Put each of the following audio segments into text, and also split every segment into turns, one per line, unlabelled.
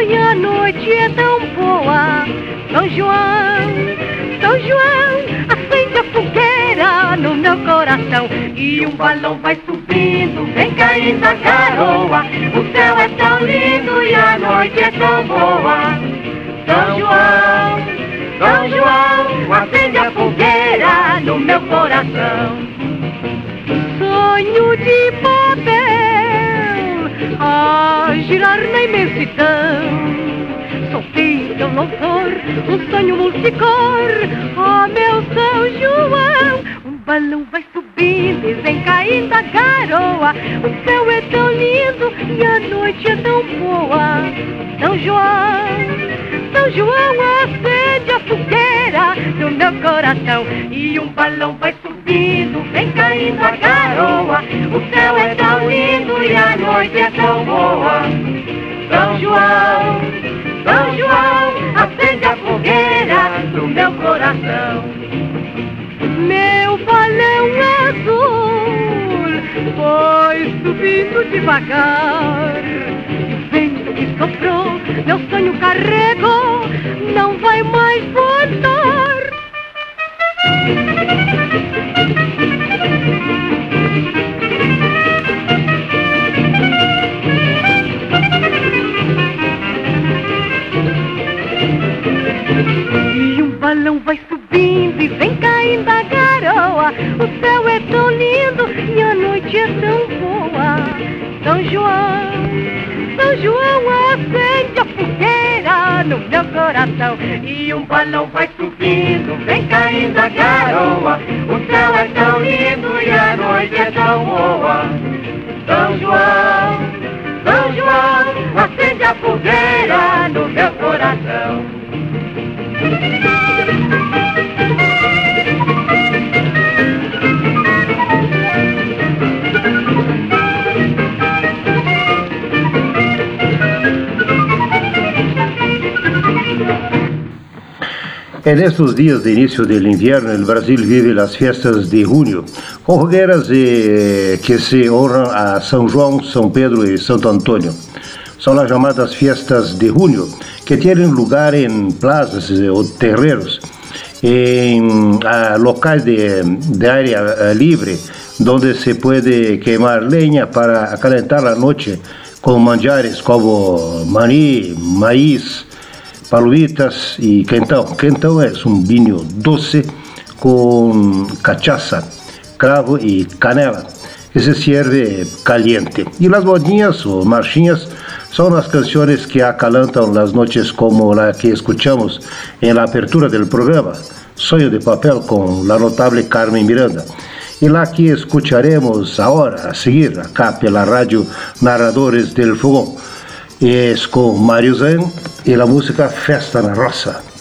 e a noite é tão boa. São João, São João, acende a fogueira no meu coração. E um balão vai subindo, vem caindo a garoa. O céu é tão lindo e a noite é tão boa. São João, São João, acende a fogueira no meu coração sonho de papel a girar na imensidão. Soltei teu louvor, um sonho multicor, oh meu São João. Um balão vai subindo e vem caindo a garoa. O céu é tão lindo e a noite é tão boa. São João, São João, acende a fogueira no meu coração. E um balão vai vem caindo a garoa. O céu é tão lindo e a noite é tão boa. São João, São João, acende a fogueira no meu coração. Meu balão azul foi subindo devagar. E o vento que soprou, meu sonho carregou, não vai mais voltar. E um balão vai subindo e vem caindo a garoa. O céu é tão lindo e a noite é tão boa. São João, São João, a meu coração. E um balão vai subindo, vem caindo a garoa. O céu é tão lindo e a noite é tão boa. São João, São João, acende a fogueira no meu coração.
En estos días de inicio del invierno, el Brasil vive las fiestas de junio, con hogueras eh, que se honran a São João, São Pedro y Santo Antonio. Son las llamadas fiestas de junio, que tienen lugar en plazas eh, o terreros, en ah, locales de, de área ah, libre, donde se puede quemar leña para calentar la noche con manjares como maní, maíz, palomitas y quentão. Quentão es un vinho doce con cachaza, cravo y canela, que se sirve caliente. Y las modinhas o marchinhas son las canciones que acalantan las noches como la que escuchamos en la apertura del programa, Sonho de Papel con la notable Carmen Miranda. Y la que escucharemos ahora, a seguir, acá pela rádio Narradores del Fogón, es con Mario Zen y la música Festa na Roça.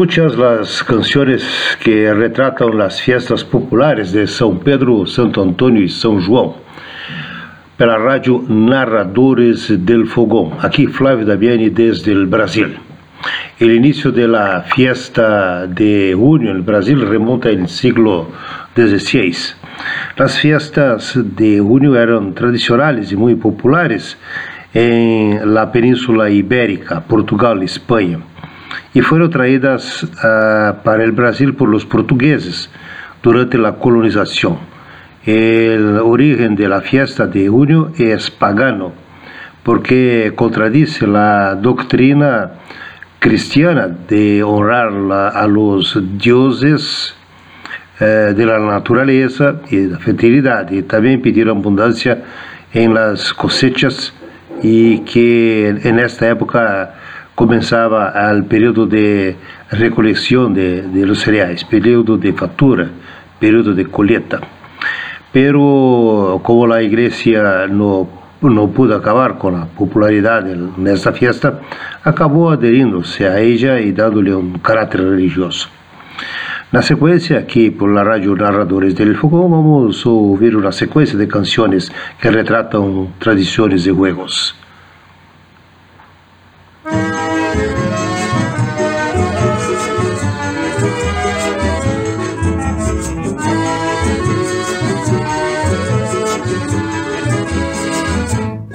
Escuchas las canciones que retratan las fiestas populares de São Pedro, Santo Antônio e São João, pela rádio Narradores del Fogão. Aqui Flávio Dabiani desde o Brasil. O início da fiesta de junio no Brasil remonta ao século XVI. As fiestas de junio eram tradicionais e muito populares em la Península Ibérica, Portugal e Espanha e foram traídas uh, para o Brasil por los portugueses durante a colonização. O origen de la fiesta de junio é pagano, porque contradice a doutrina cristiana de honrar la, a los dioses eh, de la naturaleza e da fertilidade, e também pedir abundância em las cosechas e que nesta época começava o período de recoleção de, de los cereais, período de fatura, período de colheita. Pero como a igreja não não pudo acabar com a popularidade nesta festa, acabou aderindo-se a ela e dando-lhe um caráter religioso. Na sequência, aqui por la rádio Narradores del Fogão, vamos ouvir uma sequência de canções que retratam tradições e juegos.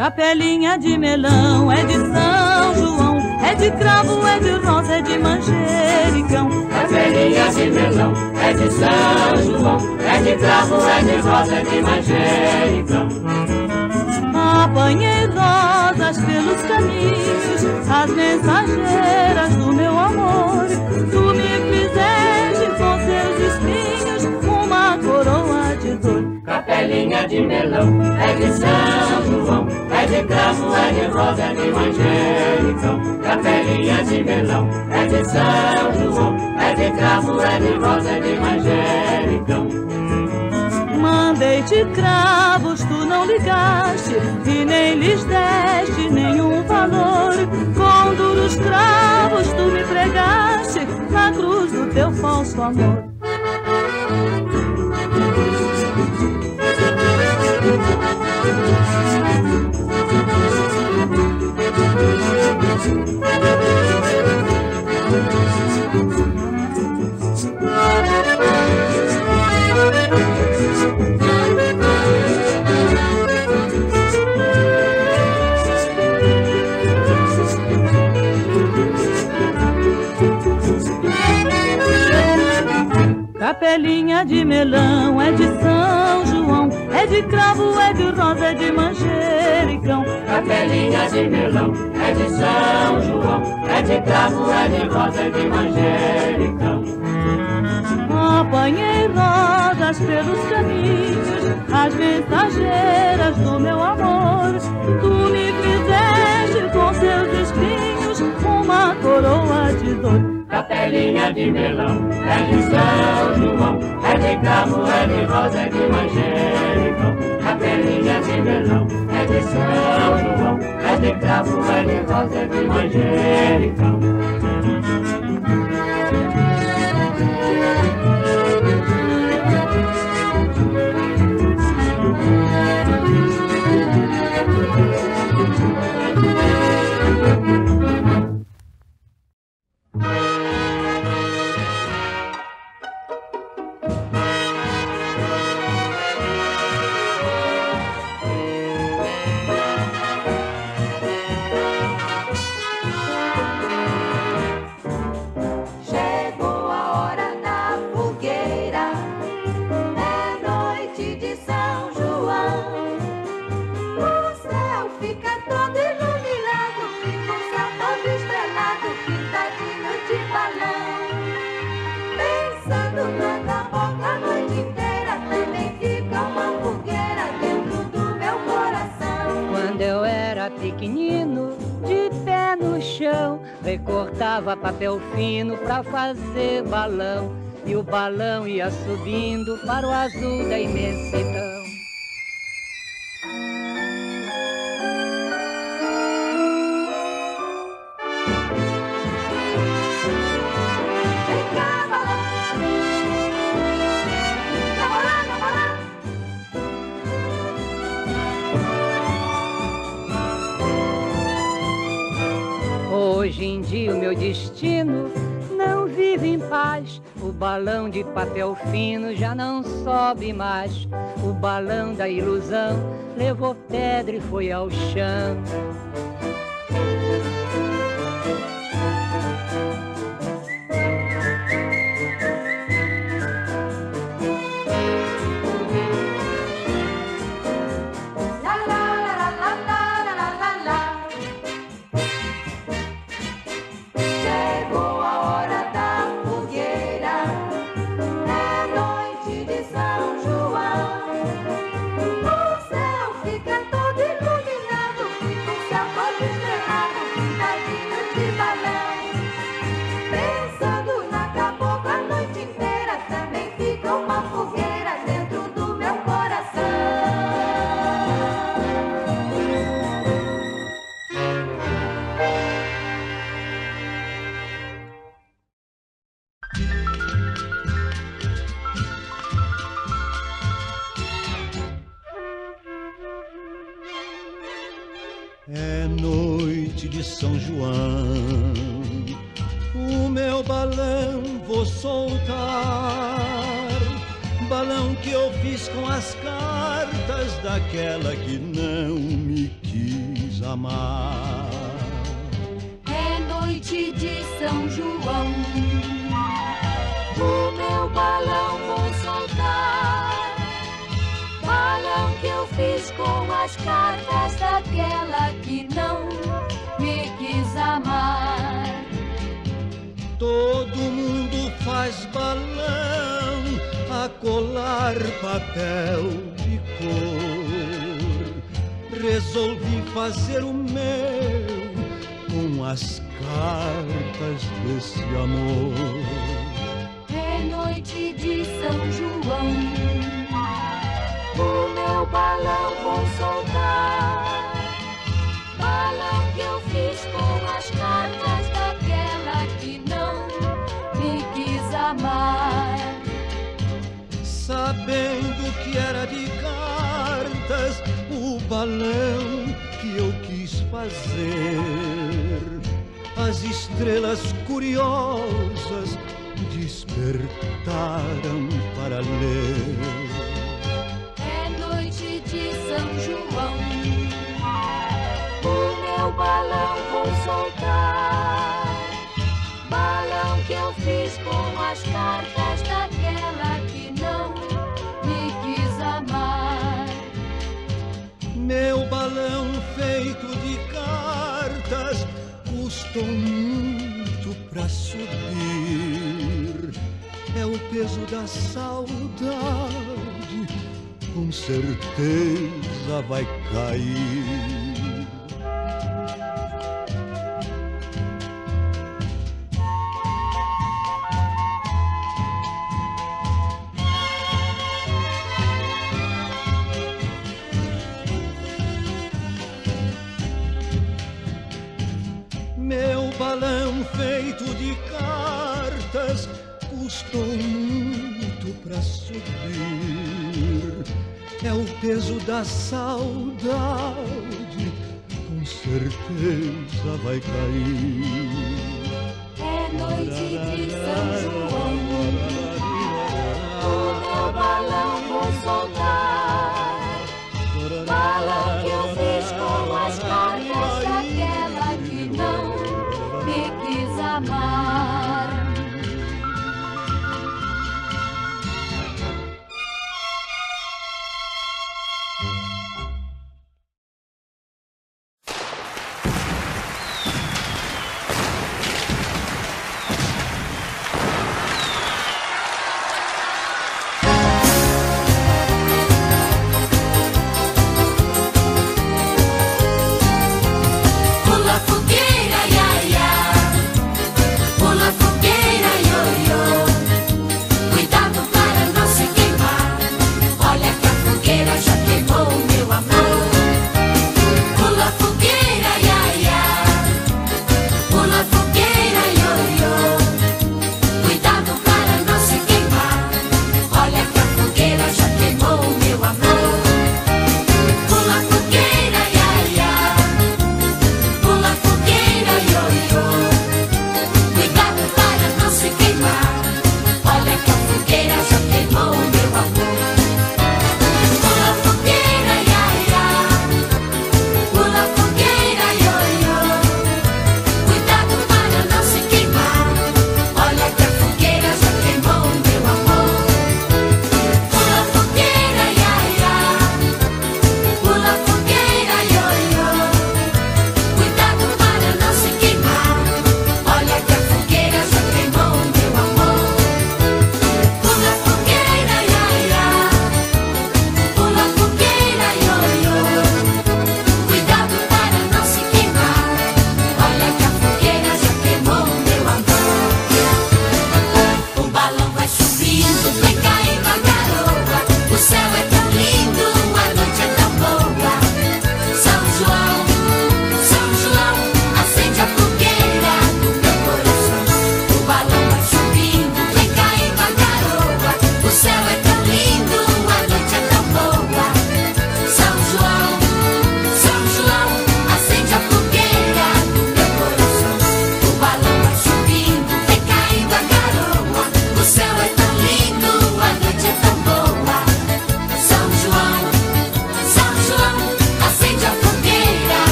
Capelinha de melão é de São João, é de cravo, é de rosa, é de manjericão.
Capelinha de melão é de São João, é de cravo, é de rosa, é de manjericão.
Apanhei rosas pelos caminhos, as mensageiras do meu amor. Tu me
Capelinha de melão é de São João, é de cravo, é de rosa, é de manjericão. Capelinha de melão é de São João, é de cravo, é de rosa, é de manjericão.
Mandei-te cravos, tu não ligaste e nem lhes deste nenhum valor. Com duros cravos tu me pregaste na cruz do teu falso amor. Capelinha de cravo, é de rosa, é de manjericão.
Capelinha de melão é de São João, é de cravo, é de rosa, é de manjericão.
Apanhei rosas pelos caminhos, as mensageiras do meu amor. Tu me fizeste com seus espinhos uma coroa de dor.
Capelinha de melão é de São João, é de cravo, é de rosa, é de manjericão. De melão é de São João, é de cravo, é de rosa, é de manjericão.
Chão, recortava papel fino pra fazer balão. E o balão ia subindo para o azul da imensidão. De papel fino já não sobe mais. O balão da ilusão levou pedra e foi ao chão.
que eu fiz com as cartas daquela que não me quis amar.
É noite de São João, o meu balão vou soltar. Balão que eu fiz com as cartas daquela que não me quis amar.
Todo mundo faz balão a colar papel de cor. Resolvi fazer o meu com as cartas desse amor.
É noite de São João, o meu balão vou soltar. Balão que eu fiz com as cartas.
ver as estrelas curiosas despertaram para ler.
É noite de São João, o meu balão vou soltar. Balão que eu fiz com as cartas daquela que não me quis amar.
Meu balão Estou muito pra subir. É o peso da saudade, com certeza vai cair. Estou muito pra subir. É o peso da saudade, com certeza vai cair.
É noite de São João,
toda balão
vou soltar.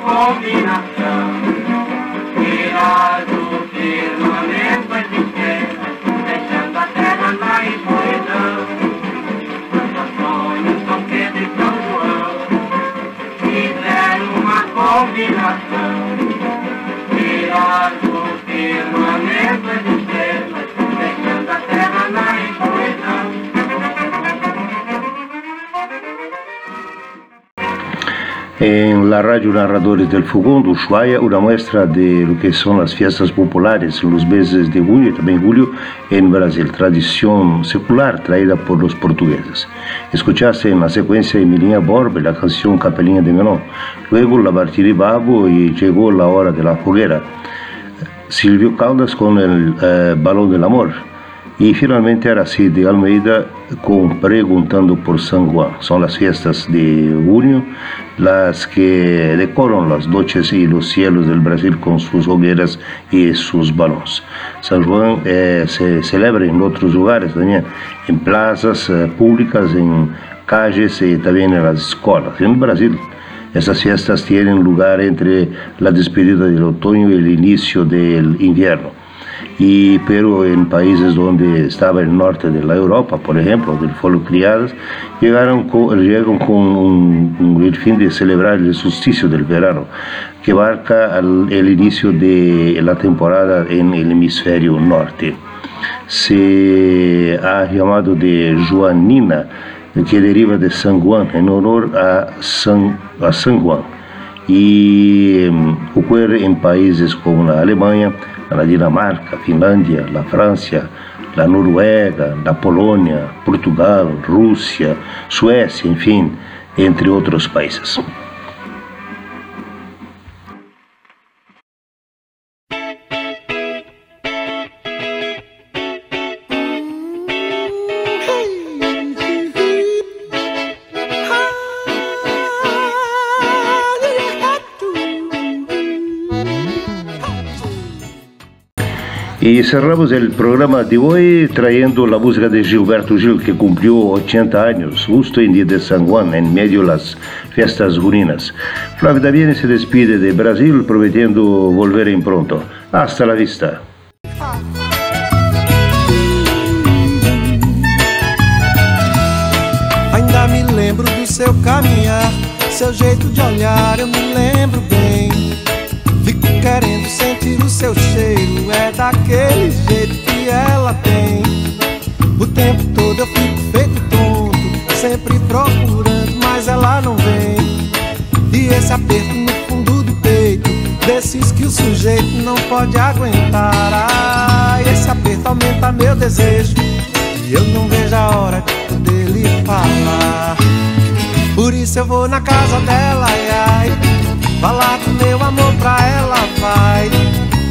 Combinar
En la radio Narradores del Fogón de Ushuaia, una muestra de lo que son las fiestas populares los meses de junio y también julio en Brasil, tradición secular traída por los portugueses. Escuchaste en la secuencia Emilia Borbe la canción Capelinha de Menón, luego la Bartiri Babo y llegó la hora de la foguera. Silvio Caldas con el eh, Balón del Amor. Y finalmente Arací de Almeida Preguntando por San Juan. Son las fiestas de junio las que decoran las noches y los cielos del Brasil con sus hogueras y sus balones. San Juan eh, se celebra en otros lugares también, en plazas eh, públicas, en calles y también en las escuelas. En Brasil, esas fiestas tienen lugar entre la despedida del otoño y el inicio del invierno y pero en países donde estaba el norte de la Europa, por ejemplo, del fueron criadas, llegaron con, llegan con un, el fin de celebrar el solsticio del verano, que marca el inicio de la temporada en el hemisferio norte. Se ha llamado de Joanina, que deriva de San Juan, en honor a San, a San Juan. Y um, ocurre en países como la Alemania, la Dinamarca, Finlândia, la França, la Noruega, la Polônia, Portugal, Rússia, Suécia, enfim, entre outros países. Y cerramos el programa de hoy trayendo la música de Gilberto Gil, que cumplió 80 años, justo en día de San Juan, en medio de las fiestas juninas. Flavio Daviene se despide de Brasil prometiendo volver en pronto. Hasta la vista.
Ainda me lembro do seu caminhar, seu jeito de olhar, eu me lembro daquele jeito que ela tem. O tempo todo eu fico feito tonto, sempre procurando, mas ela não vem. E esse aperto no fundo do peito, desses que o sujeito não pode aguentar. Ah, esse aperto aumenta meu desejo, e eu não vejo a hora de falar. Por isso eu vou na casa dela, ai, ai. Falar do meu amor pra ela, vai.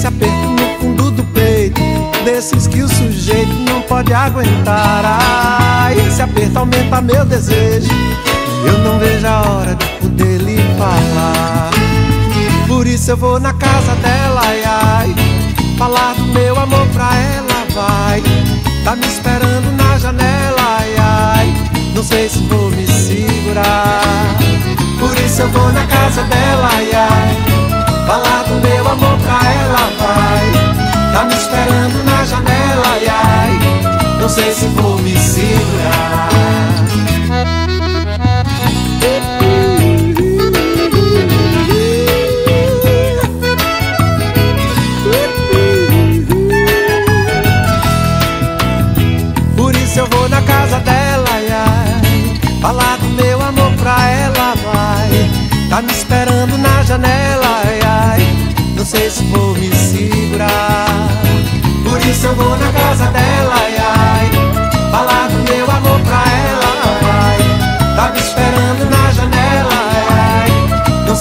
Esse aperto no fundo do peito, desses que o sujeito não pode aguentar. Ah, esse aperto aumenta meu desejo. Eu não vejo a hora de poder lhe falar. Por isso eu vou na casa dela, ai, ai. Falar do meu amor pra ela, vai. Tá me esperando na janela, ai, ai. Não sei se vou me segurar. Por isso eu vou na casa dela, ai, ai. Amor pra ela, vai. Tá me esperando na janela, ai, ai. Não sei se vou me segurar.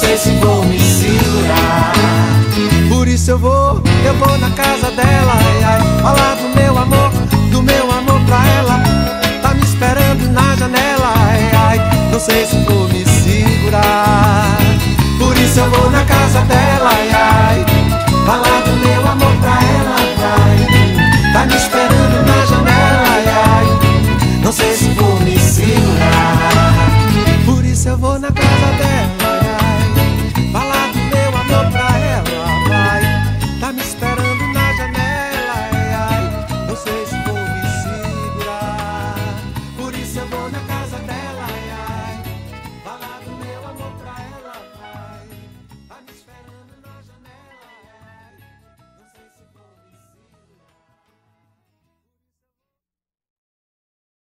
sei se vou me segurar. Por isso eu vou, eu vou na casa dela.